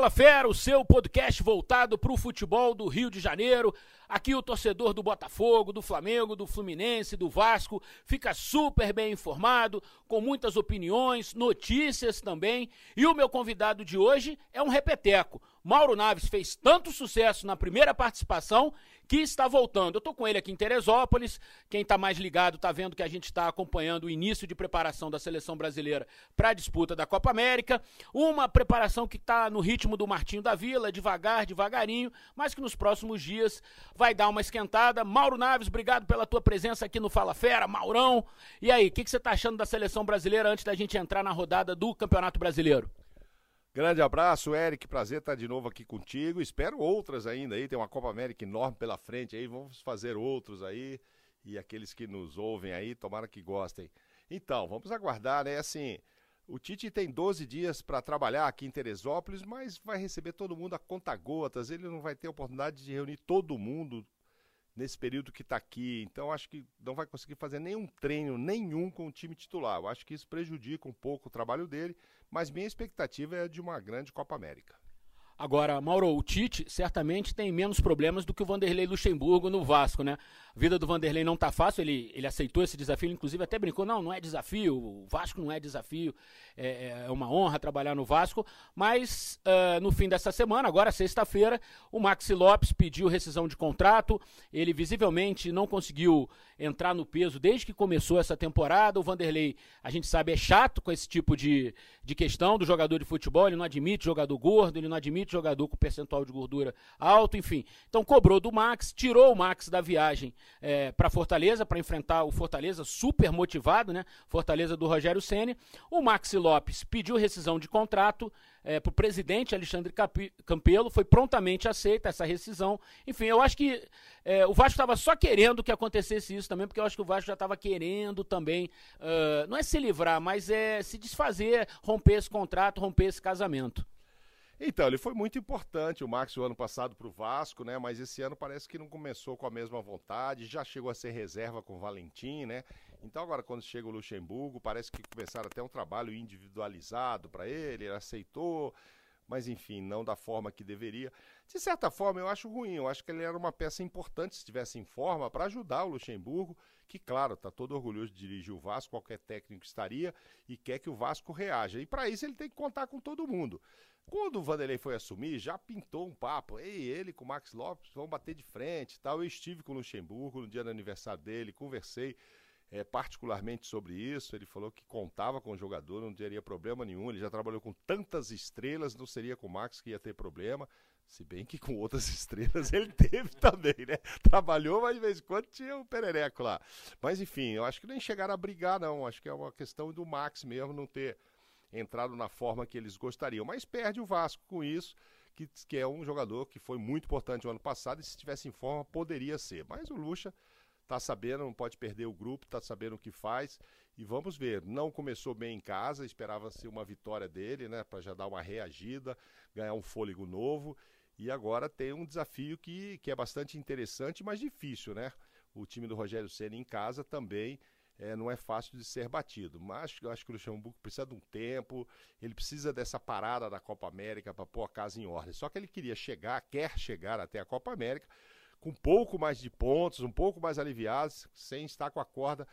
Fala Fera, o seu podcast voltado para o futebol do Rio de Janeiro. Aqui o torcedor do Botafogo, do Flamengo, do Fluminense, do Vasco fica super bem informado, com muitas opiniões, notícias também. E o meu convidado de hoje é um repeteco. Mauro Naves fez tanto sucesso na primeira participação que está voltando. Eu estou com ele aqui em Teresópolis. Quem está mais ligado está vendo que a gente está acompanhando o início de preparação da seleção brasileira para a disputa da Copa América. Uma preparação que está no ritmo do Martinho da Vila, devagar, devagarinho, mas que nos próximos dias vai dar uma esquentada. Mauro Naves, obrigado pela tua presença aqui no Fala Fera. Maurão, e aí, o que, que você está achando da seleção brasileira antes da gente entrar na rodada do Campeonato Brasileiro? Grande abraço, Eric. Prazer estar de novo aqui contigo. Espero outras ainda aí. Tem uma Copa América enorme pela frente aí. Vamos fazer outros aí. E aqueles que nos ouvem aí, tomara que gostem. Então, vamos aguardar, né? Assim, o Tite tem 12 dias para trabalhar aqui em Teresópolis, mas vai receber todo mundo a conta gotas. Ele não vai ter oportunidade de reunir todo mundo nesse período que está aqui. Então, acho que não vai conseguir fazer nenhum treino, nenhum com o time titular. Eu acho que isso prejudica um pouco o trabalho dele mas minha expectativa é de uma grande Copa América. Agora, Mauro, o Tite certamente tem menos problemas do que o Vanderlei Luxemburgo no Vasco, né? A vida do Vanderlei não tá fácil, ele, ele aceitou esse desafio, inclusive até brincou, não, não é desafio, o Vasco não é desafio, é, é uma honra trabalhar no Vasco, mas uh, no fim dessa semana, agora sexta-feira, o Maxi Lopes pediu rescisão de contrato, ele visivelmente não conseguiu entrar no peso desde que começou essa temporada, o Vanderlei, a gente sabe, é chato com esse tipo de, de questão do jogador de futebol, ele não admite jogador gordo, ele não admite jogador com percentual de gordura alto, enfim. Então cobrou do Max, tirou o Max da viagem é, para Fortaleza, para enfrentar o Fortaleza, super motivado, né? Fortaleza do Rogério Ceni. O Maxi Lopes pediu rescisão de contrato é, para o presidente Alexandre Campelo, foi prontamente aceita essa rescisão. Enfim, eu acho que é, o Vasco estava só querendo que acontecesse isso também, porque eu acho que o Vasco já estava querendo também, uh, não é se livrar, mas é se desfazer, romper esse contrato, romper esse casamento. Então, ele foi muito importante, o Max, o ano passado para o Vasco, né? Mas esse ano parece que não começou com a mesma vontade, já chegou a ser reserva com o Valentim, né? Então, agora, quando chega o Luxemburgo, parece que começaram até um trabalho individualizado para ele, ele aceitou, mas enfim, não da forma que deveria. De certa forma, eu acho ruim, eu acho que ele era uma peça importante se estivesse em forma para ajudar o Luxemburgo, que, claro, está todo orgulhoso de dirigir o Vasco, qualquer técnico estaria, e quer que o Vasco reaja. E para isso ele tem que contar com todo mundo. Quando o Vanderlei foi assumir, já pintou um papo. Ei, ele com o Max Lopes vão bater de frente tal. Eu estive com o Luxemburgo no dia do aniversário dele, conversei é, particularmente sobre isso. Ele falou que contava com o jogador, não teria problema nenhum. Ele já trabalhou com tantas estrelas, não seria com o Max que ia ter problema. Se bem que com outras estrelas ele teve também, né? Trabalhou, mas de vez em quando tinha o um perereco lá. Mas enfim, eu acho que nem chegaram a brigar, não. Acho que é uma questão do Max mesmo não ter entrado na forma que eles gostariam. Mas perde o Vasco com isso, que, que é um jogador que foi muito importante no ano passado e se estivesse em forma poderia ser. Mas o Lucha tá sabendo, não pode perder o grupo, tá sabendo o que faz e vamos ver. Não começou bem em casa, esperava-se uma vitória dele, né, para já dar uma reagida, ganhar um fôlego novo. E agora tem um desafio que, que é bastante interessante, mas difícil, né? O time do Rogério Senna em casa também é, não é fácil de ser batido. Mas eu acho que o Luxemburgo precisa de um tempo, ele precisa dessa parada da Copa América para pôr a casa em ordem. Só que ele queria chegar, quer chegar até a Copa América com um pouco mais de pontos, um pouco mais aliviados, sem estar com a corda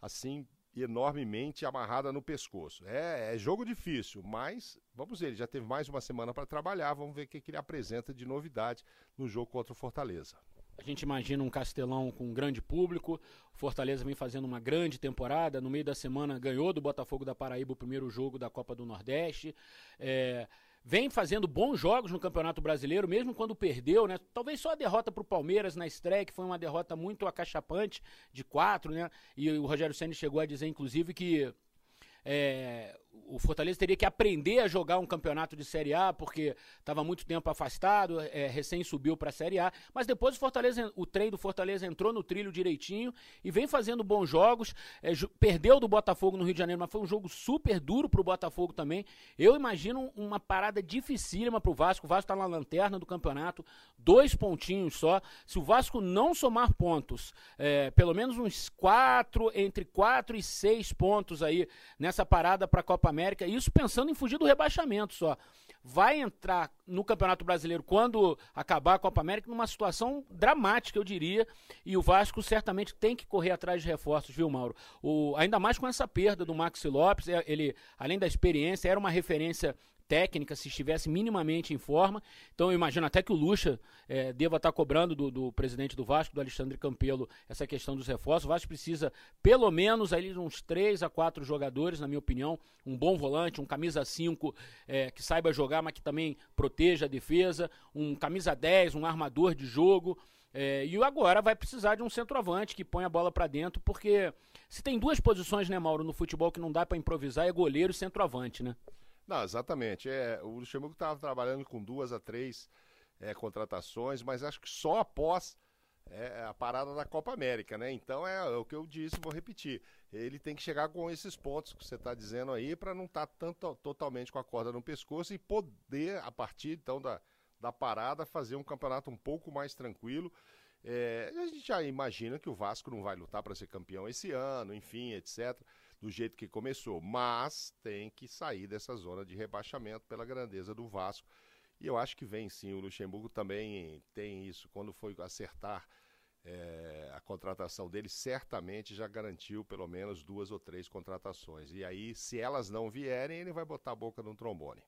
assim enormemente amarrada no pescoço. É, é jogo difícil, mas vamos ver, ele já teve mais uma semana para trabalhar, vamos ver o que, que ele apresenta de novidade no jogo contra o Fortaleza. A gente imagina um Castelão com um grande público. O Fortaleza vem fazendo uma grande temporada. No meio da semana ganhou do Botafogo da Paraíba o primeiro jogo da Copa do Nordeste. É, vem fazendo bons jogos no Campeonato Brasileiro, mesmo quando perdeu, né? Talvez só a derrota para o Palmeiras na estreia, que foi uma derrota muito acachapante, de quatro, né? E o Rogério Senna chegou a dizer, inclusive, que é, o Fortaleza teria que aprender a jogar um campeonato de Série A, porque estava muito tempo afastado, é, recém subiu para a Série A. Mas depois o Fortaleza, o trem do Fortaleza entrou no trilho direitinho e vem fazendo bons jogos. É, perdeu do Botafogo no Rio de Janeiro, mas foi um jogo super duro para o Botafogo também. Eu imagino uma parada dificílima para o Vasco. O Vasco está na lanterna do campeonato, dois pontinhos só. Se o Vasco não somar pontos, é, pelo menos uns quatro, entre quatro e seis pontos aí nessa parada para a Copa América, isso pensando em fugir do rebaixamento só. vai entrar no Campeonato Brasileiro quando acabar a Copa América numa situação dramática, eu diria, e o Vasco certamente tem que correr atrás de reforços, viu, Mauro? O, ainda mais com essa perda do Maxi Lopes, é, ele, além da experiência, era uma referência técnica, se estivesse minimamente em forma. Então eu imagino até que o Lucha é, deva estar cobrando do, do, presidente do Vasco, do Alexandre Campelo, essa questão dos reforços. O Vasco precisa, pelo menos, ali uns 3 a 4 jogadores, na minha opinião. Um bom volante, um camisa 5 é, que saiba jogar, mas que também proteja a defesa. Um camisa 10, um armador de jogo. É, e agora vai precisar de um centroavante que põe a bola para dentro, porque se tem duas posições, né, Mauro, no futebol que não dá para improvisar, é goleiro e centroavante, né? Não, exatamente. É, o Luxemburgo estava trabalhando com duas a três é, contratações, mas acho que só após é, a parada da Copa América, né? Então é, é, o que eu disse, vou repetir. Ele tem que chegar com esses pontos que você está dizendo aí para não estar tá tanto totalmente com a corda no pescoço e poder, a partir então da, da parada, fazer um campeonato um pouco mais tranquilo. É, a gente já imagina que o Vasco não vai lutar para ser campeão esse ano, enfim, etc do jeito que começou, mas tem que sair dessa zona de rebaixamento pela grandeza do Vasco. E eu acho que vem sim. O Luxemburgo também tem isso. Quando foi acertar é, a contratação dele, certamente já garantiu pelo menos duas ou três contratações. E aí, se elas não vierem, ele vai botar a boca no trombone.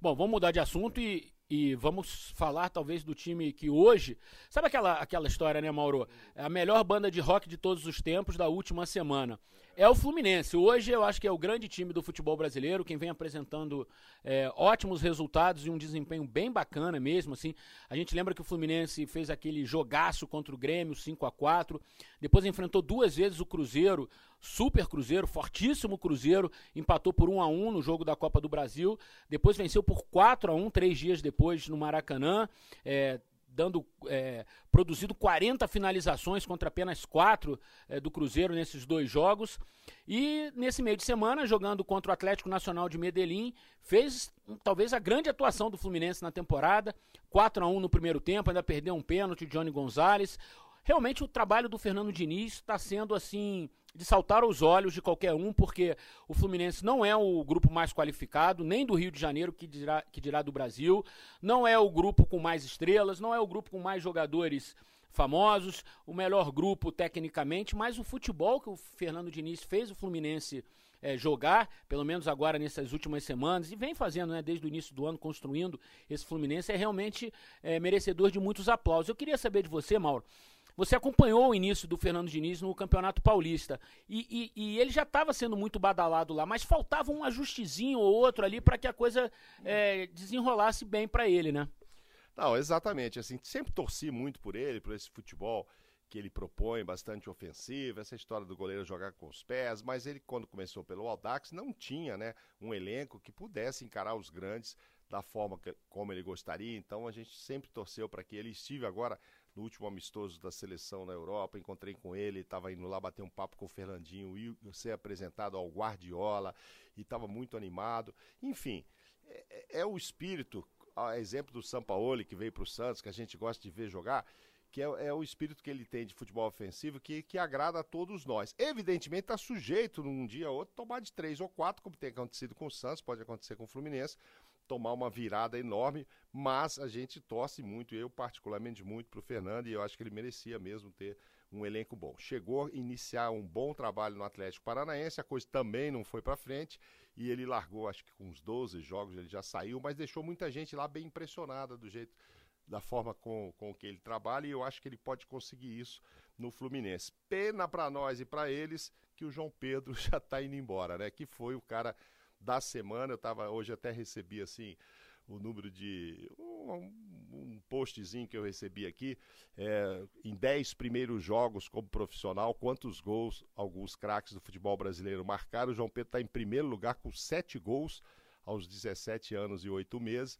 Bom, vamos mudar de assunto e, e vamos falar talvez do time que hoje. Sabe aquela, aquela história, né, Mauro? É a melhor banda de rock de todos os tempos da última semana é o Fluminense. Hoje eu acho que é o grande time do futebol brasileiro, quem vem apresentando é, ótimos resultados e um desempenho bem bacana mesmo. assim. A gente lembra que o Fluminense fez aquele jogaço contra o Grêmio, 5 a 4 Depois enfrentou duas vezes o Cruzeiro, super Cruzeiro, fortíssimo Cruzeiro, empatou por 1 a 1 no jogo da Copa do Brasil. Depois venceu por 4 a 1 três dias depois no Maracanã. É, dando é, produzido 40 finalizações contra apenas 4 é, do Cruzeiro nesses dois jogos. E nesse meio de semana, jogando contra o Atlético Nacional de Medellín, fez talvez a grande atuação do Fluminense na temporada. 4 a 1 no primeiro tempo, ainda perdeu um pênalti de Johnny Gonzalez. Realmente o trabalho do Fernando Diniz está sendo assim de saltar aos olhos de qualquer um, porque o Fluminense não é o grupo mais qualificado, nem do Rio de Janeiro, que dirá, que dirá do Brasil, não é o grupo com mais estrelas, não é o grupo com mais jogadores famosos, o melhor grupo tecnicamente, mas o futebol que o Fernando Diniz fez o Fluminense é, jogar, pelo menos agora nessas últimas semanas, e vem fazendo né, desde o início do ano, construindo esse Fluminense, é realmente é, merecedor de muitos aplausos. Eu queria saber de você, Mauro, você acompanhou o início do Fernando Diniz no Campeonato Paulista e, e, e ele já estava sendo muito badalado lá, mas faltava um ajustezinho ou outro ali para que a coisa é, desenrolasse bem para ele, né? Não, exatamente. Assim, sempre torci muito por ele, por esse futebol que ele propõe, bastante ofensivo, essa história do goleiro jogar com os pés, mas ele, quando começou pelo Aldax, não tinha né, um elenco que pudesse encarar os grandes da forma que, como ele gostaria, então a gente sempre torceu para que ele estive agora no último amistoso da seleção na Europa, encontrei com ele, estava indo lá bater um papo com o Fernandinho e ser apresentado ao Guardiola e estava muito animado. Enfim, é, é, é, o espírito, a exemplo do Sampaoli que veio para o Santos, que a gente gosta de ver jogar, que é, é, o espírito que ele tem de futebol ofensivo que, que agrada a todos nós. Evidentemente está sujeito num dia ou outro tomar de três ou quatro, como tem acontecido com o Santos, pode acontecer com o Fluminense, tomar uma virada enorme, mas a gente torce muito, eu particularmente muito para o Fernando, e eu acho que ele merecia mesmo ter um elenco bom. Chegou a iniciar um bom trabalho no Atlético Paranaense, a coisa também não foi para frente, e ele largou, acho que com uns 12 jogos ele já saiu, mas deixou muita gente lá bem impressionada do jeito, da forma com, com que ele trabalha, e eu acho que ele pode conseguir isso no Fluminense. Pena para nós e para eles que o João Pedro já está indo embora, né? Que foi o cara da semana. Eu tava, hoje até recebi assim o número de. Um, um postzinho que eu recebi aqui. É, em 10 primeiros jogos como profissional, quantos gols alguns craques do futebol brasileiro marcaram? O João Pedro está em primeiro lugar com 7 gols aos 17 anos e 8 meses.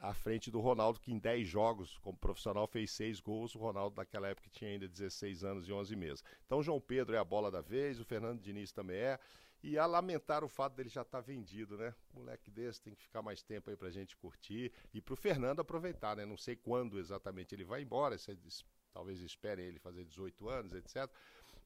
À frente do Ronaldo, que em 10 jogos como profissional fez 6 gols. O Ronaldo, naquela época, tinha ainda 16 anos e 11 meses. Então, João Pedro é a bola da vez, o Fernando Diniz também é. E a lamentar o fato dele já estar tá vendido, né? Moleque desse tem que ficar mais tempo aí pra gente curtir. E pro Fernando aproveitar, né? Não sei quando exatamente ele vai embora, se, talvez esperem ele fazer 18 anos, etc.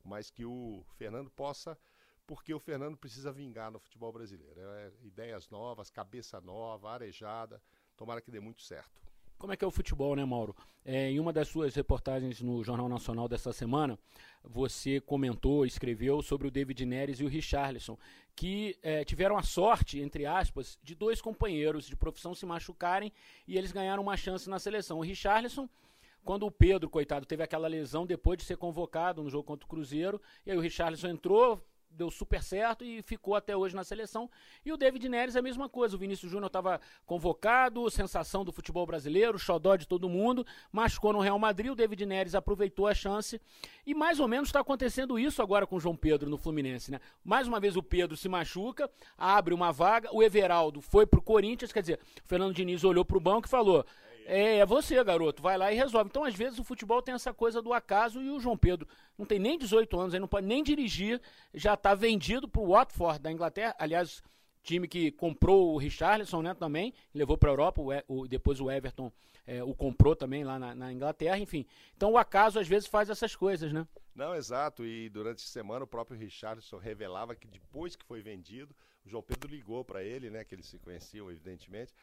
Mas que o Fernando possa porque o Fernando precisa vingar no futebol brasileiro. É, ideias novas, cabeça nova, arejada. Tomara que dê muito certo. Como é que é o futebol, né, Mauro? É, em uma das suas reportagens no Jornal Nacional dessa semana, você comentou, escreveu sobre o David Neres e o Richarlison, que é, tiveram a sorte, entre aspas, de dois companheiros de profissão se machucarem e eles ganharam uma chance na seleção. O Richarlison, quando o Pedro, coitado, teve aquela lesão depois de ser convocado no jogo contra o Cruzeiro, e aí o Richarlison entrou, deu super certo e ficou até hoje na seleção. E o David Neres é a mesma coisa. O Vinícius Júnior estava convocado, sensação do futebol brasileiro, xodó de todo mundo, machucou no Real Madrid. O David Neres aproveitou a chance. E mais ou menos está acontecendo isso agora com o João Pedro no Fluminense. Né? Mais uma vez o Pedro se machuca, abre uma vaga. O Everaldo foi para o Corinthians, quer dizer, o Fernando Diniz olhou para o banco e falou: é, é você, garoto. Vai lá e resolve. Então, às vezes, o futebol tem essa coisa do acaso e o João Pedro não tem nem 18 anos, ele não pode nem dirigir, já está vendido para o Watford da Inglaterra. Aliás, time que comprou o Richarlison, né, também, levou para a Europa, o, o, depois o Everton é, o comprou também lá na, na, Inglaterra, enfim. Então o acaso às vezes faz essas coisas, né? Não, exato, e durante a semana o próprio Richarlison revelava que depois que foi vendido, o João Pedro ligou para ele, né, que eles se conheciam, evidentemente,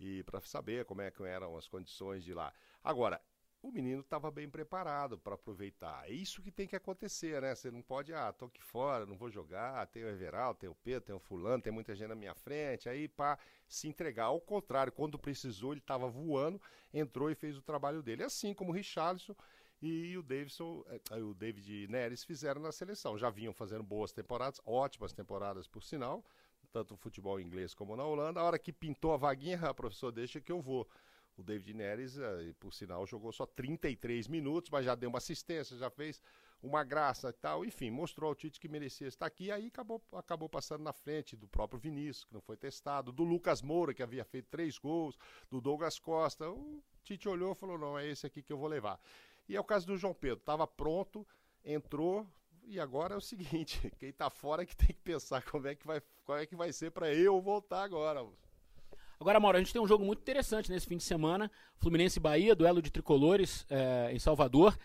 e para saber como é que eram as condições de lá. Agora, o menino estava bem preparado para aproveitar. É isso que tem que acontecer, né? Você não pode, ah, tô aqui fora, não vou jogar, tem o Everal, tem o Pedro, tem o fulano, tem muita gente na minha frente, aí para se entregar. Ao contrário, quando precisou, ele estava voando, entrou e fez o trabalho dele. Assim como o Richarlison e o Davidson, eh, o David Neres fizeram na seleção. Já vinham fazendo boas temporadas, ótimas temporadas por sinal, tanto no futebol inglês como na Holanda. A hora que pintou a vaguinha, a professor deixa que eu vou. O David Neres, eh, por sinal, jogou só 33 minutos, mas já deu uma assistência, já fez uma graça e tal. Enfim, mostrou ao Tite que merecia estar aqui. E aí acabou, acabou passando na frente do próprio Vinícius, que não foi testado, do Lucas Moura, que havia feito três gols, do Douglas Costa. O Tite olhou e falou: não, é esse aqui que eu vou levar. E é o caso do João Pedro, estava pronto, entrou, e agora é o seguinte, quem tá fora é que tem que pensar como é que vai, qual é que vai ser para eu voltar agora. Agora, Mauro, a gente tem um jogo muito interessante nesse fim de semana. Fluminense Bahia, duelo de tricolores é, em Salvador.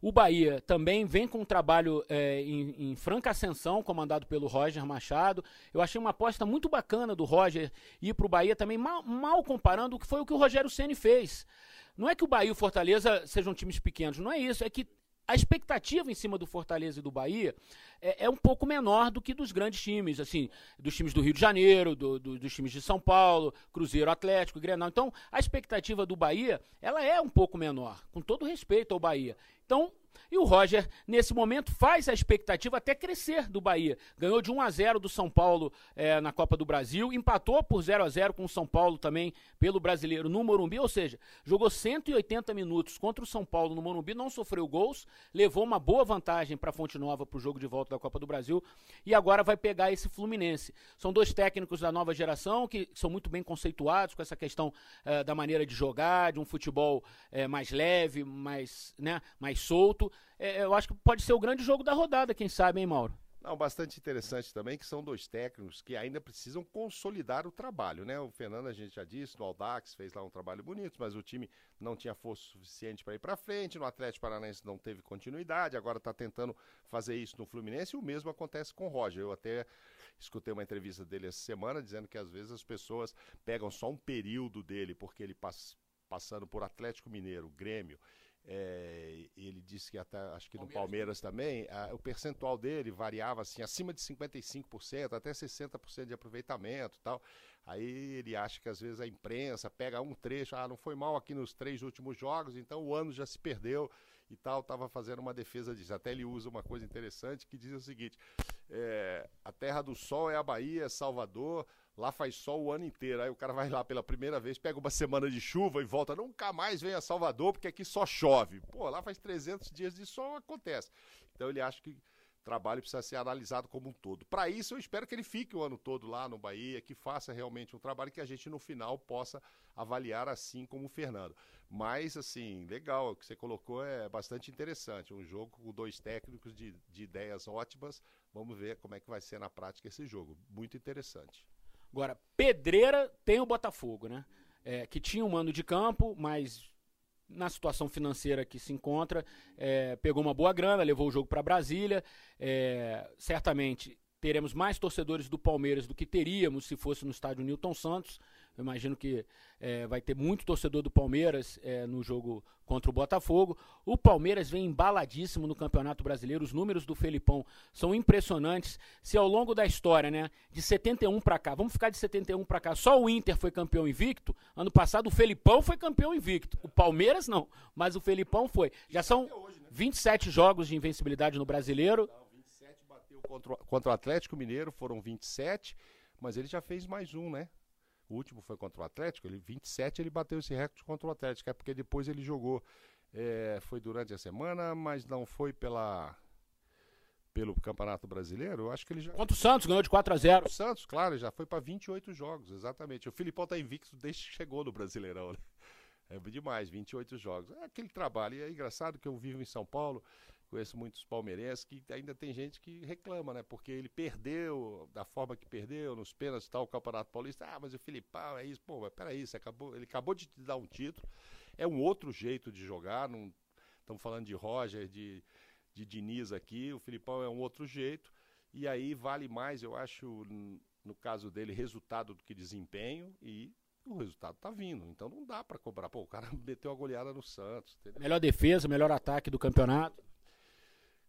O Bahia também vem com um trabalho é, em, em, franca ascensão, comandado pelo Roger Machado. Eu achei uma aposta muito bacana do Roger ir para o Bahia também, mal, mal, comparando o que foi o que o Rogério Ceni fez. Não é que o Bahia e o Fortaleza sejam times pequenos, não é isso. É que a expectativa em cima do Fortaleza e do Bahia é, é, um pouco menor do que dos grandes times, assim, dos times do Rio de Janeiro, do, do, dos times de São Paulo, Cruzeiro Atlético, Grenal. Então, a expectativa do Bahia, ela é um pouco menor, com todo respeito ao Bahia. Então, e o Roger, nesse momento, faz a expectativa até crescer do Bahia. Ganhou de 1 a 0 do São Paulo é, na Copa do Brasil, empatou por 0 a 0 com o São Paulo também pelo brasileiro no Morumbi, ou seja, jogou 180 minutos contra o São Paulo no Morumbi, não sofreu gols, levou uma boa vantagem para a Fonte Nova para o jogo de volta da Copa do Brasil e agora vai pegar esse Fluminense. São dois técnicos da nova geração que são muito bem conceituados com essa questão é, da maneira de jogar, de um futebol é, mais leve, mais, né, mais solto é, eu acho que pode ser o grande jogo da rodada, quem sabe, hein, Mauro? Não, bastante interessante também que são dois técnicos que ainda precisam consolidar o trabalho, né? O Fernando, a gente já disse, no Aldax fez lá um trabalho bonito, mas o time não tinha força suficiente para ir para frente. No Atlético Paranaense não teve continuidade, agora está tentando fazer isso no Fluminense e o mesmo acontece com o Roger. Eu até escutei uma entrevista dele essa semana dizendo que às vezes as pessoas pegam só um período dele, porque ele passa passando por Atlético Mineiro, Grêmio é, ele disse que até, acho que no Palmeiras também, a, o percentual dele variava assim, acima de 55%, até 60% de aproveitamento tal. Aí ele acha que às vezes a imprensa pega um trecho, ah, não foi mal aqui nos três últimos jogos, então o ano já se perdeu e tal, estava fazendo uma defesa disso. Até ele usa uma coisa interessante que diz o seguinte: é, a terra do sol é a Bahia, é Salvador, Lá faz sol o ano inteiro. Aí o cara vai lá pela primeira vez, pega uma semana de chuva e volta. Nunca mais vem a Salvador, porque aqui só chove. Pô, lá faz 300 dias de sol, acontece. Então ele acha que o trabalho precisa ser analisado como um todo. Para isso, eu espero que ele fique o ano todo lá no Bahia, que faça realmente um trabalho que a gente no final possa avaliar assim como o Fernando. Mas, assim, legal, o que você colocou é bastante interessante. Um jogo com dois técnicos de, de ideias ótimas. Vamos ver como é que vai ser na prática esse jogo. Muito interessante. Agora, pedreira tem o Botafogo, né? É, que tinha um mando de campo, mas na situação financeira que se encontra, é, pegou uma boa grana, levou o jogo para Brasília. É, certamente teremos mais torcedores do Palmeiras do que teríamos se fosse no estádio Newton Santos. Eu imagino que é, vai ter muito torcedor do Palmeiras é, no jogo contra o Botafogo. O Palmeiras vem embaladíssimo no Campeonato Brasileiro. Os números do Felipão são impressionantes. Se ao longo da história, né, de 71 para cá, vamos ficar de 71 para cá, só o Inter foi campeão invicto. Ano passado o Felipão foi campeão invicto. O Palmeiras não, mas o Felipão foi. Já são 27 jogos de invencibilidade no Brasileiro. 27 bateu contra, contra o Atlético Mineiro, foram 27, mas ele já fez mais um, né? O último foi contra o Atlético, ele 27 ele bateu esse recorde contra o Atlético, é porque depois ele jogou. É, foi durante a semana, mas não foi pela pelo Campeonato Brasileiro. Eu acho que ele já Contra o Santos ganhou de 4 a 0. O Santos, claro, já foi para 28 jogos, exatamente. O Filipão tá invicto desde que chegou no Brasileirão, né? É demais, 28 jogos. É aquele trabalho. E é engraçado que eu vivo em São Paulo, conheço muitos palmeirenses que ainda tem gente que reclama, né? Porque ele perdeu da forma que perdeu, nos pênaltis tal, o Campeonato Paulista. Ah, mas o Filipão é isso. Pô, mas peraí, você acabou, ele acabou de te dar um título. É um outro jeito de jogar. Não estamos falando de Roger, de, de Diniz aqui. O Filipão é um outro jeito. E aí vale mais, eu acho, no caso dele, resultado do que desempenho. E o resultado tá vindo. Então não dá para cobrar. Pô, o cara meteu a goleada no Santos. Entendeu? Melhor defesa, melhor ataque do campeonato.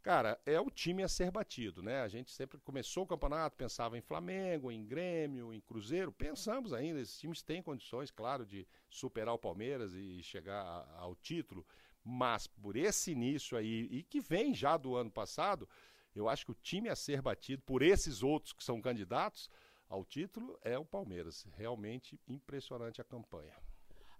Cara, é o time a ser batido, né? A gente sempre começou o campeonato, pensava em Flamengo, em Grêmio, em Cruzeiro. Pensamos ainda, esses times têm condições, claro, de superar o Palmeiras e chegar ao título. Mas por esse início aí, e que vem já do ano passado, eu acho que o time a ser batido por esses outros que são candidatos ao título é o Palmeiras. Realmente impressionante a campanha.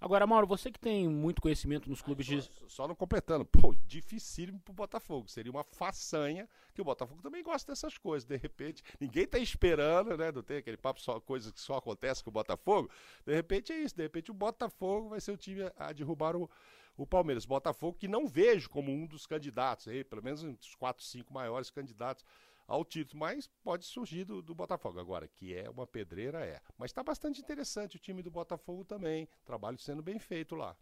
Agora, Mauro, você que tem muito conhecimento nos clubes de. Só, não completando, pô, dificílimo pro Botafogo. Seria uma façanha, que o Botafogo também gosta dessas coisas. De repente, ninguém tá esperando, né? Não tem aquele papo só coisas que só acontece com o Botafogo. De repente é isso, de repente o Botafogo vai ser o time a derrubar o, o Palmeiras. Botafogo que não vejo como um dos candidatos, aí, pelo menos os quatro, cinco maiores candidatos ao título, mas pode surgir do, do, Botafogo. Agora, que é uma pedreira, é. Mas está bastante interessante o time do Botafogo também. Trabalho sendo bem feito lá.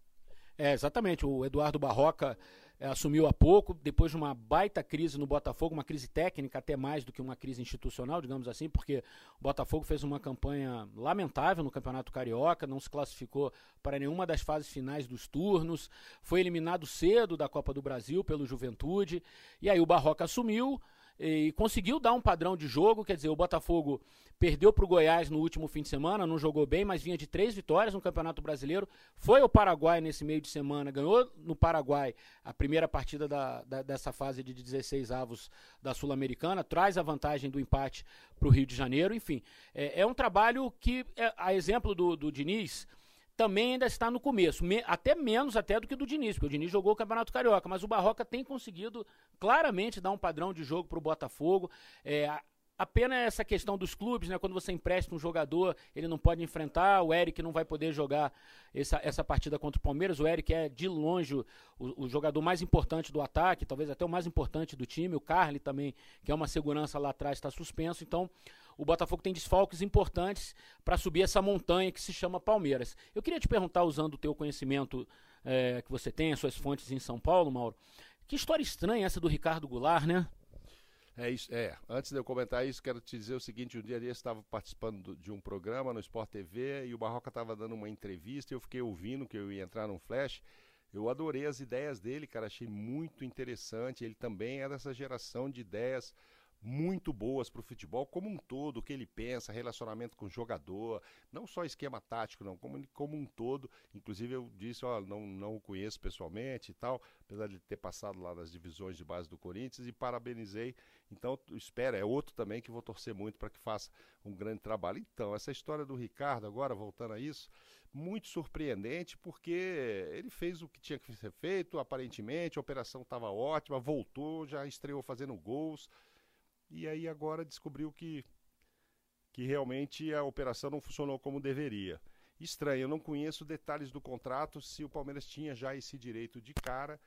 É, exatamente. O Eduardo Barroca é, assumiu há pouco, depois de uma baita crise no Botafogo, uma crise técnica, até mais do que uma crise institucional, digamos assim, porque o Botafogo fez uma campanha lamentável no Campeonato Carioca, não se classificou para nenhuma das fases finais dos turnos, foi eliminado cedo da Copa do Brasil pelo Juventude, e aí o Barroca assumiu e conseguiu dar um padrão de jogo. Quer dizer, o Botafogo perdeu para o Goiás no último fim de semana, não jogou bem, mas vinha de três vitórias no Campeonato Brasileiro. Foi ao Paraguai nesse meio de semana, ganhou no Paraguai a primeira partida da, da, dessa fase de 16 avos da Sul-Americana, traz a vantagem do empate para o Rio de Janeiro. Enfim, é, é um trabalho que, é, a exemplo do, do Diniz também ainda está no começo, me, até menos até do que do Diniz, porque o Diniz jogou o Campeonato Carioca, mas o Barroca tem conseguido claramente dar um padrão de jogo para o Botafogo. É, a pena é essa questão dos clubes, né? Quando você empresta um jogador, ele não pode enfrentar, o Eric não vai poder jogar essa, essa partida contra o Palmeiras. O Eric é, de longe, o, o, jogador mais importante do ataque, talvez até o mais importante do time. O Carly também, que é uma segurança lá atrás, está suspenso. Então, o Botafogo tem desfalques importantes para subir essa montanha que se chama Palmeiras. Eu queria te perguntar, usando o teu conhecimento é, que você tem, as suas fontes em São Paulo, Mauro, que história estranha essa do Ricardo Goulart, né? É isso, é. Antes de eu comentar isso, quero te dizer o seguinte: um dia eu estava participando de um programa no Sport TV e o Barroca estava dando uma entrevista e eu fiquei ouvindo que eu ia entrar num flash. Eu adorei as ideias dele, cara, achei muito interessante. Ele também é dessa geração de ideias muito boas para o futebol como um todo, o que ele pensa, relacionamento com o jogador, não só esquema tático, não, como, como um todo. Inclusive eu disse, ó, não, não o conheço pessoalmente e tal, apesar de ter passado lá nas divisões de base do Corinthians e parabenizei. Então, espera, é outro também que vou torcer muito para que faça um grande trabalho. Então, essa história do Ricardo, agora voltando a isso, muito surpreendente, porque ele fez o que tinha que ser feito, aparentemente, a operação estava ótima, voltou, já estreou fazendo gols e aí agora descobriu que, que realmente a operação não funcionou como deveria. Estranho, eu não conheço detalhes do contrato se o Palmeiras tinha já esse direito de cara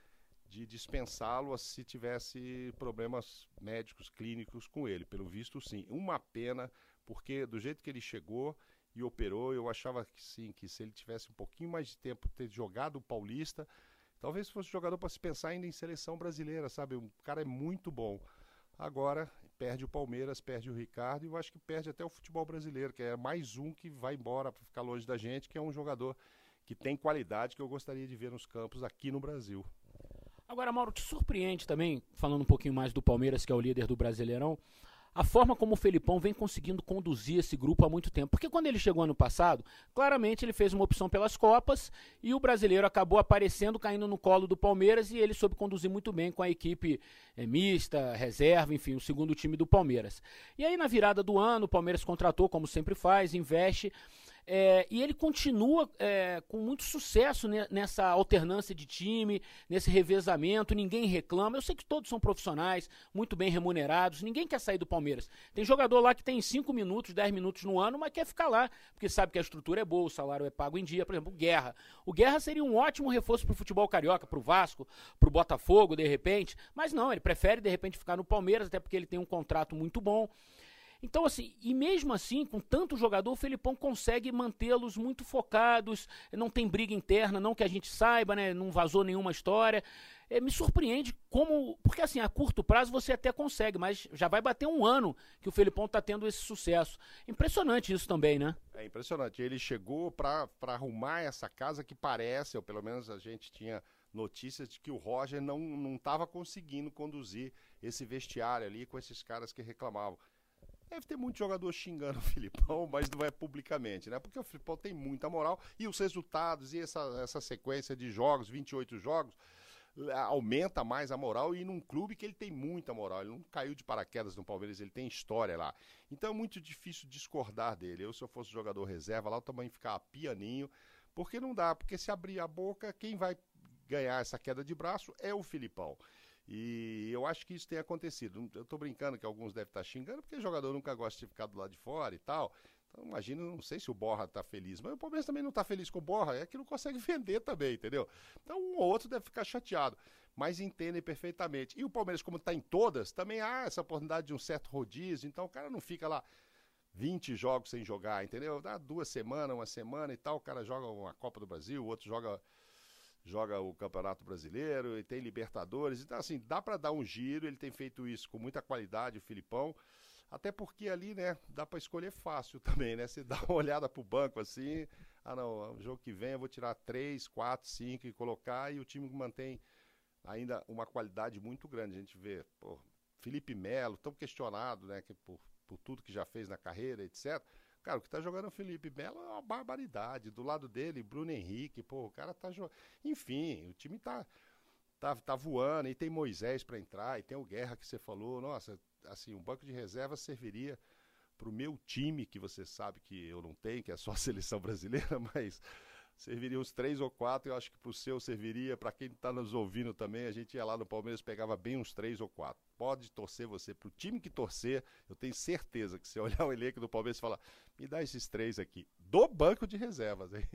de dispensá-lo se tivesse problemas médicos, clínicos com ele. Pelo visto, sim. Uma pena, porque do jeito que ele chegou e operou, eu achava que sim, que se ele tivesse um pouquinho mais de tempo ter jogado o Paulista, talvez fosse jogador para se pensar ainda em seleção brasileira, sabe? O cara é muito bom. Agora perde o Palmeiras, perde o Ricardo e eu acho que perde até o futebol brasileiro, que é mais um que vai embora para ficar longe da gente, que é um jogador que tem qualidade que eu gostaria de ver nos campos aqui no Brasil. Agora, Mauro, te surpreende também, falando um pouquinho mais do Palmeiras, que é o líder do Brasileirão, a forma como o Felipão vem conseguindo conduzir esse grupo há muito tempo. Porque quando ele chegou ano passado, claramente ele fez uma opção pelas Copas e o brasileiro acabou aparecendo, caindo no colo do Palmeiras e ele soube conduzir muito bem com a equipe é, mista, reserva, enfim, o segundo time do Palmeiras. E aí na virada do ano, o Palmeiras contratou, como sempre faz, investe. É, e ele continua é, com muito sucesso nessa alternância de time, nesse revezamento, ninguém reclama. Eu sei que todos são profissionais, muito bem remunerados, ninguém quer sair do Palmeiras. Tem jogador lá que tem 5 minutos, 10 minutos no ano, mas quer ficar lá, porque sabe que a estrutura é boa, o salário é pago em dia. Por exemplo, o Guerra. O Guerra seria um ótimo reforço para o futebol carioca, para o Vasco, para o Botafogo, de repente. Mas não, ele prefere, de repente, ficar no Palmeiras, até porque ele tem um contrato muito bom. Então, assim, e mesmo assim, com tanto jogador, o Felipão consegue mantê-los muito focados, não tem briga interna, não que a gente saiba, né? Não vazou nenhuma história. É, me surpreende como. Porque, assim, a curto prazo você até consegue, mas já vai bater um ano que o Felipão está tendo esse sucesso. Impressionante isso também, né? É impressionante. Ele chegou para arrumar essa casa que parece, ou pelo menos a gente tinha notícias de que o Roger não estava conseguindo conduzir esse vestiário ali com esses caras que reclamavam. Deve ter muito jogador xingando o Filipão, mas não é publicamente, né? Porque o Filipão tem muita moral e os resultados e essa, essa sequência de jogos, 28 jogos, aumenta mais a moral e num clube que ele tem muita moral. Ele não caiu de paraquedas no Palmeiras, ele tem história lá. Então é muito difícil discordar dele. Eu, se eu fosse jogador reserva lá, eu também ficava pianinho, porque não dá, porque se abrir a boca, quem vai ganhar essa queda de braço é o Filipão. E eu acho que isso tem acontecido. Eu estou brincando que alguns devem estar xingando, porque jogador nunca gosta de ficar do lado de fora e tal. Então, imagina, não sei se o Borra está feliz, mas o Palmeiras também não está feliz com o Borra, é que não consegue vender também, entendeu? Então, um ou outro deve ficar chateado, mas entendem perfeitamente. E o Palmeiras, como está em todas, também há essa oportunidade de um certo rodízio, então o cara não fica lá 20 jogos sem jogar, entendeu? Dá duas semanas, uma semana e tal, o cara joga uma Copa do Brasil, o outro joga joga o Campeonato Brasileiro e tem Libertadores. Então, assim, dá para dar um giro. Ele tem feito isso com muita qualidade, o Filipão. Até porque ali, né, dá para escolher fácil também, né? Você dá uma olhada pro banco assim, ah não, o jogo que vem eu vou tirar três, quatro, cinco e colocar e o time mantém ainda uma qualidade muito grande. A gente vê, pô, Felipe Melo, tão questionado, né, que por, por tudo que já fez na carreira, etc. Cara, o que tá jogando o Felipe Melo é uma barbaridade. Do lado dele, Bruno Henrique, pô, o cara tá jogando. Enfim, o time tá, tá, tá voando, e tem Moisés para entrar, e tem o Guerra que você falou. Nossa, assim, um banco de reserva serviria pro meu time, que você sabe que eu não tenho, que é só a seleção brasileira, mas serviria uns três ou quatro. Eu acho que pro seu serviria, para quem tá nos ouvindo também, a gente ia lá no Palmeiras, pegava bem uns três ou quatro pode torcer você para o time que torcer. Eu tenho certeza que se olhar o elenco do Palmeiras e falar, me dá esses três aqui, do banco de reservas, hein?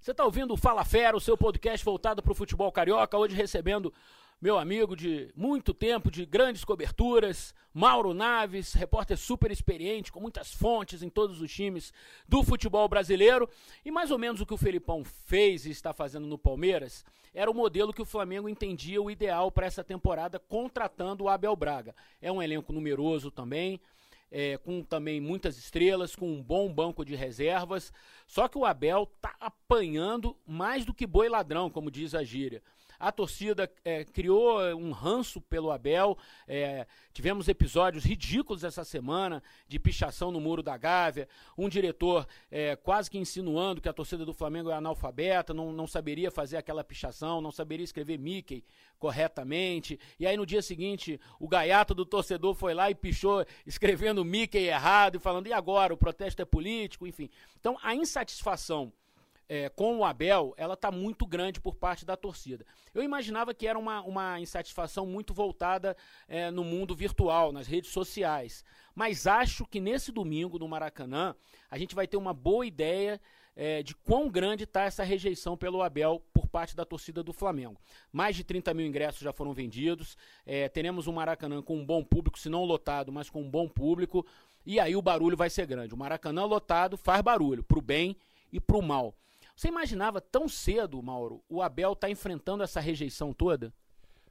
Você está ouvindo o Fala Fera, o seu podcast voltado para o futebol carioca, hoje recebendo meu amigo de muito tempo, de grandes coberturas, Mauro Naves, repórter super experiente, com muitas fontes em todos os times do futebol brasileiro. E mais ou menos o que o Felipão fez e está fazendo no Palmeiras era o modelo que o Flamengo entendia o ideal para essa temporada, contratando o Abel Braga. É um elenco numeroso também. É, com também muitas estrelas, com um bom banco de reservas. Só que o Abel tá apanhando mais do que boi ladrão, como diz a gíria. A torcida é, criou é, um ranço pelo Abel. É, tivemos episódios ridículos essa semana de pichação no muro da Gávea. Um diretor é, quase que insinuando que a torcida do Flamengo é analfabeta, não, não saberia fazer aquela pichação, não saberia escrever Mickey corretamente. E aí no dia seguinte, o gaiato do torcedor foi lá e pichou escrevendo Mickey errado e falando: e agora? O protesto é político, enfim. Então a insatisfação é, com o Abel, ela está muito grande por parte da torcida. Eu imaginava que era uma, uma insatisfação muito voltada é, no mundo virtual, nas redes sociais. Mas acho que nesse domingo, no Maracanã, a gente vai ter uma boa ideia é, de quão grande está essa rejeição pelo Abel por parte da torcida do Flamengo. Mais de 30 mil ingressos já foram vendidos. É, teremos um Maracanã com um bom público, se não lotado, mas com um bom público. E aí o barulho vai ser grande. O Maracanã lotado faz barulho, para o bem e para o mal. Você imaginava tão cedo, Mauro, o Abel tá enfrentando essa rejeição toda?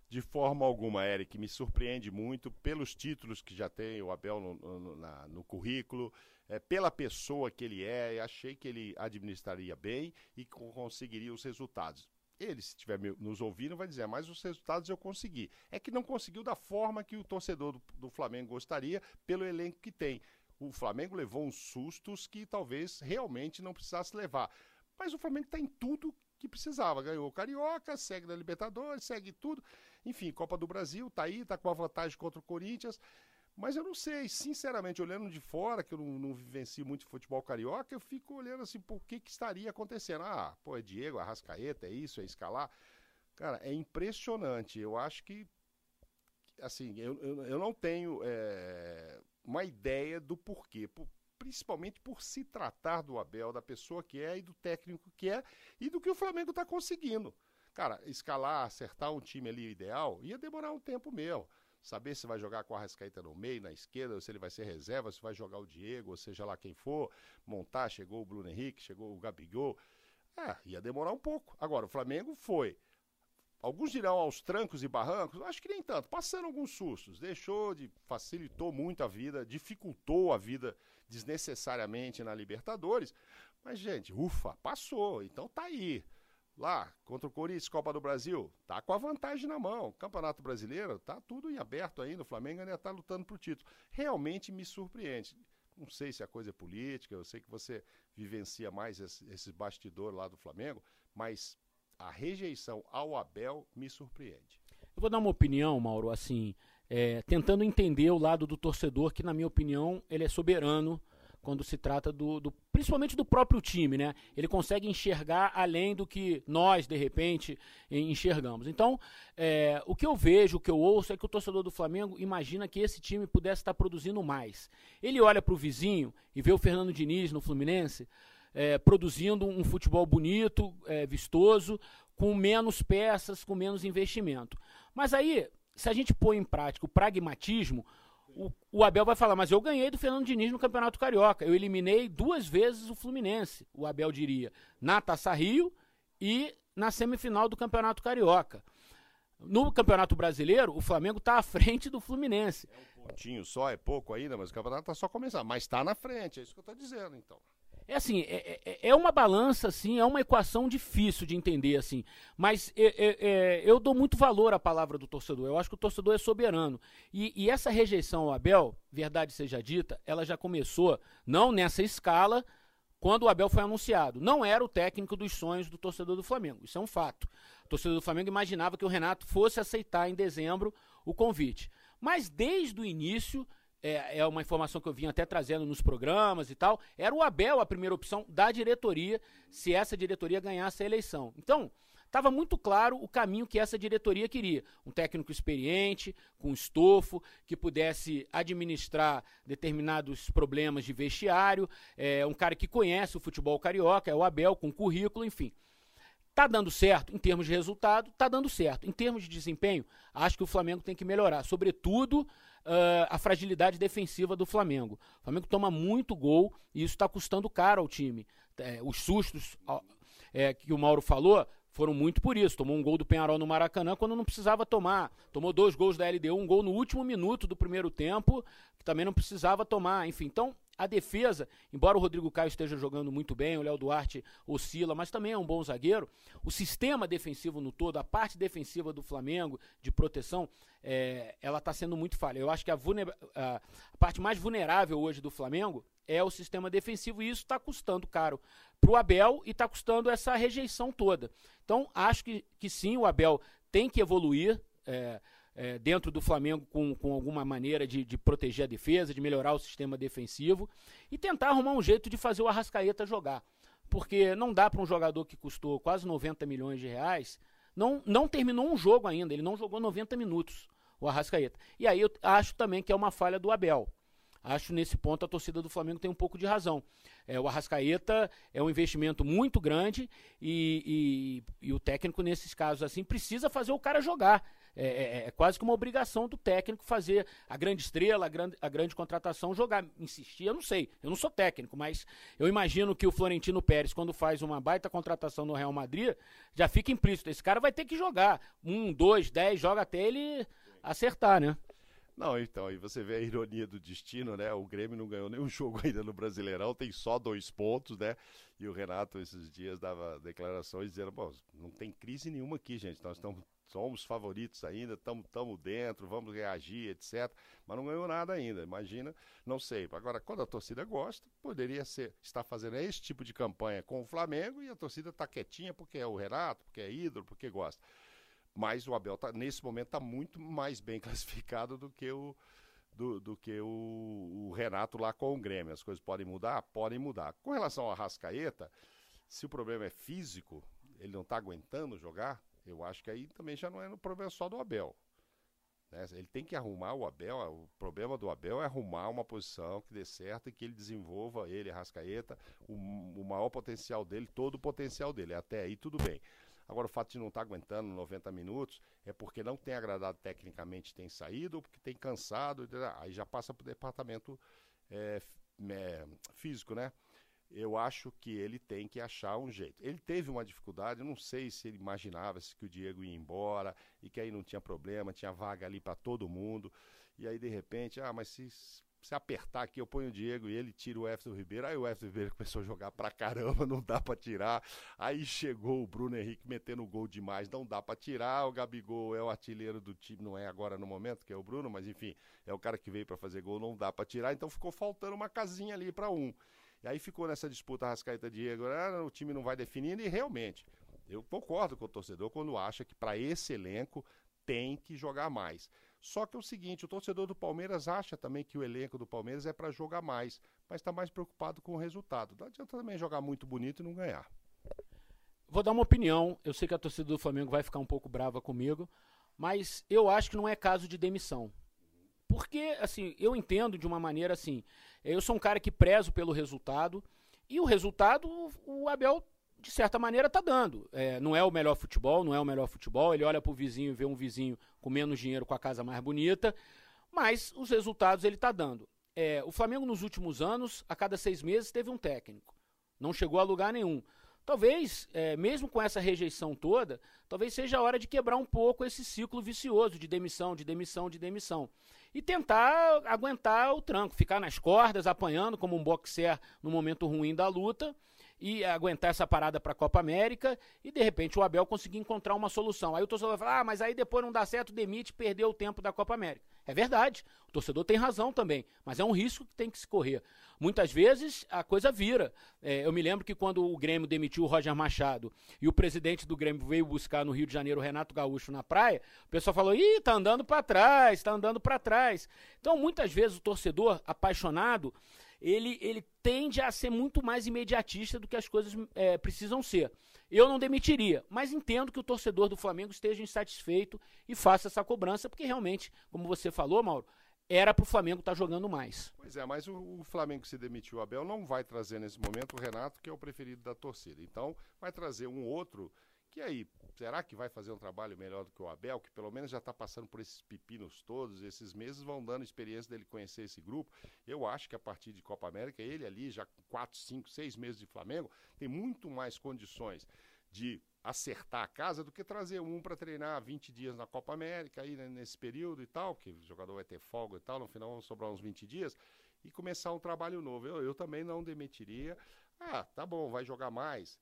De forma alguma, Eric, me surpreende muito pelos títulos que já tem o Abel no, no, na, no currículo, é, pela pessoa que ele é. Achei que ele administraria bem e conseguiria os resultados. Ele, se estiver nos ouvindo, vai dizer, mas os resultados eu consegui. É que não conseguiu da forma que o torcedor do, do Flamengo gostaria, pelo elenco que tem. O Flamengo levou uns sustos que talvez realmente não precisasse levar. Mas o Flamengo está em tudo que precisava. Ganhou o Carioca, segue na Libertadores, segue tudo. Enfim, Copa do Brasil, tá aí, tá com a vantagem contra o Corinthians. Mas eu não sei, sinceramente, olhando de fora, que eu não, não vivencio muito futebol carioca, eu fico olhando assim, por que que estaria acontecendo? Ah, pô, é Diego, Arrascaeta, é isso, é escalar. Cara, é impressionante. Eu acho que, assim, eu, eu, eu não tenho é, uma ideia do porquê. Por, principalmente por se tratar do Abel, da pessoa que é e do técnico que é e do que o Flamengo está conseguindo. Cara, escalar, acertar um time ali ideal ia demorar um tempo mesmo saber se vai jogar com a Arrascaeta no meio, na esquerda, se ele vai ser reserva, se vai jogar o Diego, ou seja lá quem for, montar, chegou o Bruno Henrique, chegou o Gabigol. É, ia demorar um pouco. Agora, o Flamengo foi. Alguns dirão aos trancos e barrancos, acho que nem tanto, passando alguns sustos, deixou de, facilitou muito a vida, dificultou a vida desnecessariamente na Libertadores, mas gente, ufa, passou, então tá aí lá contra o Corinthians, Copa do Brasil, tá com a vantagem na mão. Campeonato Brasileiro, tá tudo em aberto ainda, o Flamengo ainda está lutando pro título. Realmente me surpreende. Não sei se a coisa é política, eu sei que você vivencia mais esse, esse bastidor lá do Flamengo, mas a rejeição ao Abel me surpreende. Eu vou dar uma opinião, Mauro, assim, é, tentando entender o lado do torcedor, que na minha opinião ele é soberano quando se trata do, do, principalmente do próprio time, né? Ele consegue enxergar além do que nós de repente enxergamos. Então, é, o que eu vejo, o que eu ouço é que o torcedor do Flamengo imagina que esse time pudesse estar produzindo mais. Ele olha para o vizinho e vê o Fernando Diniz no Fluminense é, produzindo um futebol bonito, é, vistoso, com menos peças, com menos investimento. Mas aí, se a gente põe em prática o pragmatismo o, o, Abel vai falar, mas eu ganhei do Fernando Diniz no Campeonato Carioca. Eu eliminei duas vezes o Fluminense, o Abel diria, na Taça Rio e na semifinal do Campeonato Carioca. No Campeonato Brasileiro, o Flamengo está à frente do Fluminense. É um pontinho só, é pouco ainda, mas o campeonato está só começando. Mas está na frente, é isso que eu estou dizendo, então. É assim, é, é, é, uma balança, assim, é uma equação difícil de entender, assim. Mas é, é, é, eu dou muito valor à palavra do torcedor. Eu acho que o torcedor é soberano. E, e, essa rejeição ao Abel, verdade seja dita, ela já começou, não nessa escala, quando o Abel foi anunciado. Não era o técnico dos sonhos do torcedor do Flamengo. Isso é um fato. O torcedor do Flamengo imaginava que o Renato fosse aceitar em dezembro o convite. Mas desde o início é, é uma informação que eu vim até trazendo nos programas e tal, era o Abel a primeira opção da diretoria, se essa diretoria ganhasse a eleição. Então, estava muito claro o caminho que essa diretoria queria. Um técnico experiente, com estofo, que pudesse administrar determinados problemas de vestiário, é, um cara que conhece o futebol carioca, é o Abel, com currículo, enfim. Tá dando certo em termos de resultado, tá dando certo. Em termos de desempenho, acho que o Flamengo tem que melhorar, sobretudo uh, a fragilidade defensiva do Flamengo. O Flamengo toma muito gol e isso está custando caro ao time. É, os sustos é, que o Mauro falou foram muito por isso. Tomou um gol do Penharol no Maracanã quando não precisava tomar. Tomou dois gols da LDU, um gol no último minuto do primeiro tempo, que também não precisava tomar. Enfim, então a defesa, embora o Rodrigo Caio esteja jogando muito bem, o Léo Duarte oscila, mas também é um bom zagueiro. O sistema defensivo no todo, a parte defensiva do Flamengo de proteção, é, ela está sendo muito falha. Eu acho que a, a, parte mais vulnerável hoje do Flamengo é o sistema defensivo e isso está custando caro para o Abel e está custando essa rejeição toda. Então, acho que, que sim, o Abel tem que evoluir. É, é, dentro do Flamengo com, com alguma maneira de, de, proteger a defesa, de melhorar o sistema defensivo e tentar arrumar um jeito de fazer o Arrascaeta jogar. Porque não dá para um jogador que custou quase 90 milhões de reais, não, não terminou um jogo ainda, ele não jogou 90 minutos, o Arrascaeta. E aí eu acho também que é uma falha do Abel. Acho nesse ponto a torcida do Flamengo tem um pouco de razão. É, o Arrascaeta é um investimento muito grande e, e, e o técnico, nesses casos assim, precisa fazer o cara jogar. É, é, é, quase que uma obrigação do técnico fazer a grande estrela, a grande, a grande contratação, jogar, insistir. Eu não sei, eu não sou técnico, mas eu imagino que o Florentino Pérez, quando faz uma baita contratação no Real Madrid, já fica implícito. Esse cara vai ter que jogar. Um, dois, dez, joga até ele acertar, né? Não, então, aí você vê a ironia do destino, né? O Grêmio não ganhou nenhum jogo ainda no Brasileirão, tem só dois pontos, né? E o Renato, esses dias, dava declarações dizendo: bom, não tem crise nenhuma aqui, gente. Nós estamos, somos favoritos ainda, estamos dentro, vamos reagir, etc. Mas não ganhou nada ainda. Imagina, não sei. Agora, quando a torcida gosta, poderia ser estar fazendo esse tipo de campanha com o Flamengo e a torcida está quietinha porque é o Renato, porque é ídolo, porque gosta. Mas o Abel, tá, nesse momento, está muito mais bem classificado do que o, do, do que o, o, Renato lá com o Grêmio. As coisas podem mudar? Podem mudar. Com relação ao Rascaeta, se o problema é físico, ele não está aguentando jogar, eu acho que aí também já não é no problema só do Abel. Né? Ele tem que arrumar o Abel, o problema do Abel é arrumar uma posição que dê certo e que ele desenvolva, ele, Rascaeta, o, o maior potencial dele, todo o potencial dele. Até aí tudo bem. Agora, o fato de não estar tá aguentando 90 minutos é porque não tem agradado tecnicamente, tem saído, ou porque tem cansado, aí já passa para o departamento é, é, físico, né? Eu acho que ele tem que achar um jeito. Ele teve uma dificuldade, eu não sei se ele imaginava -se que o Diego ia embora e que aí não tinha problema, tinha vaga ali para todo mundo. E aí, de repente, ah, mas se se apertar aqui, eu ponho o Diego e ele tira o Everton Ribeiro. Aí o Everton Ribeiro começou a jogar pra caramba, não dá pra tirar. Aí chegou o Bruno Henrique metendo gol demais, não dá pra tirar. O Gabigol é o artilheiro do time, não é agora no momento, que é o Bruno, mas enfim, é o cara que veio para fazer gol, não dá pra tirar. Então ficou faltando uma casinha ali para um. E aí ficou nessa disputa Rascaeta Diego, ah, o time não vai definindo e realmente, eu concordo com o torcedor quando acha que para esse elenco tem que jogar mais. Só que é o seguinte, o torcedor do Palmeiras acha também que o elenco do Palmeiras é para jogar mais, mas está mais preocupado com o resultado. Não adianta também jogar muito bonito e não ganhar. Vou dar uma opinião. Eu sei que a torcida do Flamengo vai ficar um pouco brava comigo, mas eu acho que não é caso de demissão. Porque, assim, eu entendo de uma maneira assim. Eu sou um cara que prezo pelo resultado, e o resultado, o Abel de certa maneira, está dando. É, não é o melhor futebol, não é o melhor futebol. Ele olha para o vizinho e vê um vizinho com menos dinheiro, com a casa mais bonita, mas os resultados ele está dando. É, o Flamengo, nos últimos anos, a cada seis meses, teve um técnico. Não chegou a lugar nenhum. Talvez, é, mesmo com essa rejeição toda, talvez seja a hora de quebrar um pouco esse ciclo vicioso de demissão, de demissão, de demissão. E tentar aguentar o tranco, ficar nas cordas, apanhando como um boxer no momento ruim da luta e aguentar essa parada para a Copa América e de repente o Abel conseguir encontrar uma solução. Aí o torcedor vai falar: ah, mas aí depois não dá certo, demite, perdeu o tempo da Copa América. É verdade, o torcedor tem razão também, mas é um risco que tem que se correr. Muitas vezes a coisa vira. É, eu me lembro que quando o Grêmio demitiu o Roger Machado e o presidente do Grêmio veio buscar no Rio de Janeiro o Renato Gaúcho na praia, o pessoal falou: ih, tá andando para trás, tá andando para trás. Então muitas vezes o torcedor apaixonado ele, ele tende a ser muito mais imediatista do que as coisas é, precisam ser. Eu não demitiria, mas entendo que o torcedor do Flamengo esteja insatisfeito e faça essa cobrança, porque realmente, como você falou, Mauro, era para o Flamengo estar tá jogando mais. Pois é, mas o, o, Flamengo se demitiu o Abel não vai trazer nesse momento o Renato, que é o preferido da torcida. Então, vai trazer um outro que aí, será que vai fazer um trabalho melhor do que o Abel, que pelo menos já está passando por esses pepinos todos, esses meses vão dando experiência dele conhecer esse grupo. Eu acho que a partir de Copa América, ele ali, já com 4, 5, 6 meses de Flamengo, tem muito mais condições de acertar a casa do que trazer um para treinar 20 dias na Copa América, aí né, nesse período e tal, que o jogador vai ter folga e tal, no final vão sobrar uns 20 dias, e começar um trabalho novo. Eu, eu também não demitiria. Ah, tá bom, vai jogar mais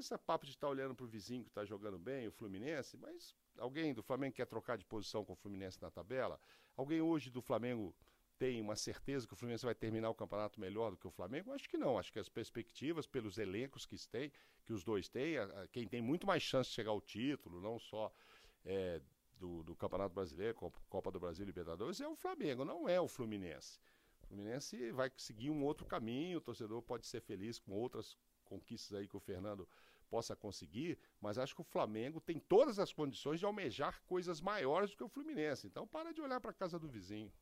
esse papo de estar tá olhando para o vizinho que está jogando bem, o Fluminense, mas alguém do Flamengo quer trocar de posição com o Fluminense na tabela? Alguém hoje do Flamengo tem uma certeza que o Fluminense vai terminar o campeonato melhor do que o Flamengo? Acho que não. Acho que as perspectivas, pelos elencos que, tem, que os dois têm, quem tem muito mais chance de chegar ao título, não só é, do, do, Campeonato Brasileiro, Copa do Brasil e Libertadores, é o Flamengo, não é o Fluminense. O Fluminense vai seguir um outro caminho, o torcedor pode ser feliz com outras conquistas aí que o Fernando possa conseguir, mas acho que o Flamengo tem todas as condições de almejar coisas maiores do que o Fluminense. Então para de olhar para a casa do vizinho.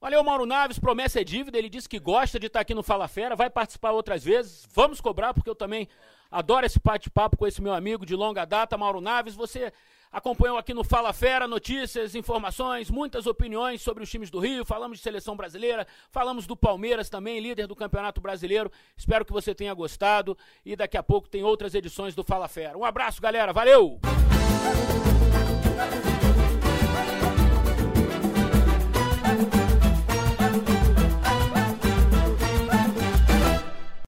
Valeu, Mauro Naves, promessa é dívida. Ele disse que gosta de estar aqui no Fala Fera, vai participar outras vezes. Vamos cobrar, porque eu também adoro esse bate-papo com esse meu amigo de longa data, Mauro Naves. Você acompanhou aqui no Fala Fera notícias, informações, muitas opiniões sobre os times do Rio. Falamos de seleção brasileira, falamos do Palmeiras também, líder do Campeonato Brasileiro. Espero que você tenha gostado e daqui a pouco tem outras edições do Fala Fera. Um abraço, galera. Valeu!